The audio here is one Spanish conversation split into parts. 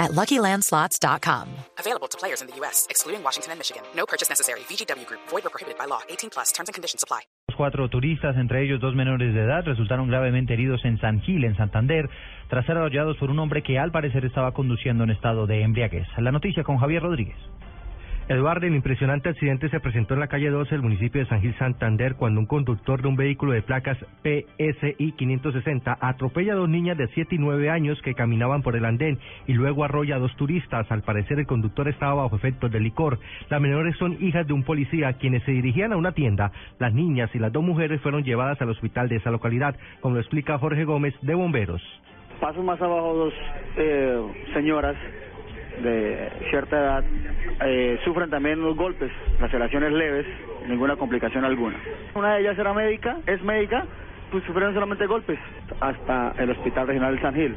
at LuckyLandSlots.com. Available to players in the U.S., excluding Washington and Michigan. No purchase necessary. VGW Group. Void or prohibited by law. 18 plus. Terms and conditions apply. Los cuatro turistas, entre ellos dos menores de edad, resultaron gravemente heridos en San Gil, en Santander, tras ser arrollados por un hombre que al parecer estaba conduciendo en estado de embriaguez. La noticia con Javier Rodríguez. Eduardo, el impresionante accidente se presentó en la calle 12 del municipio de San Gil Santander cuando un conductor de un vehículo de placas PSI 560 atropella a dos niñas de 7 y 9 años que caminaban por el andén y luego arrolla a dos turistas. Al parecer el conductor estaba bajo efectos de licor. Las menores son hijas de un policía quienes se dirigían a una tienda. Las niñas y las dos mujeres fueron llevadas al hospital de esa localidad, como lo explica Jorge Gómez de Bomberos. Paso más abajo dos eh, señoras de cierta edad eh, sufren también unos golpes, laceraciones leves, ninguna complicación alguna. Una de ellas era médica, es médica, pues sufrieron solamente golpes hasta el Hospital Regional de San Gil.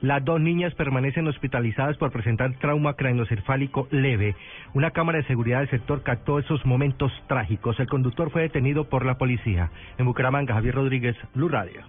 Las dos niñas permanecen hospitalizadas por presentar trauma craneoencefálico leve. Una cámara de seguridad del sector captó esos momentos trágicos. El conductor fue detenido por la policía. En Bucaramanga, Javier Rodríguez, Blue Radio.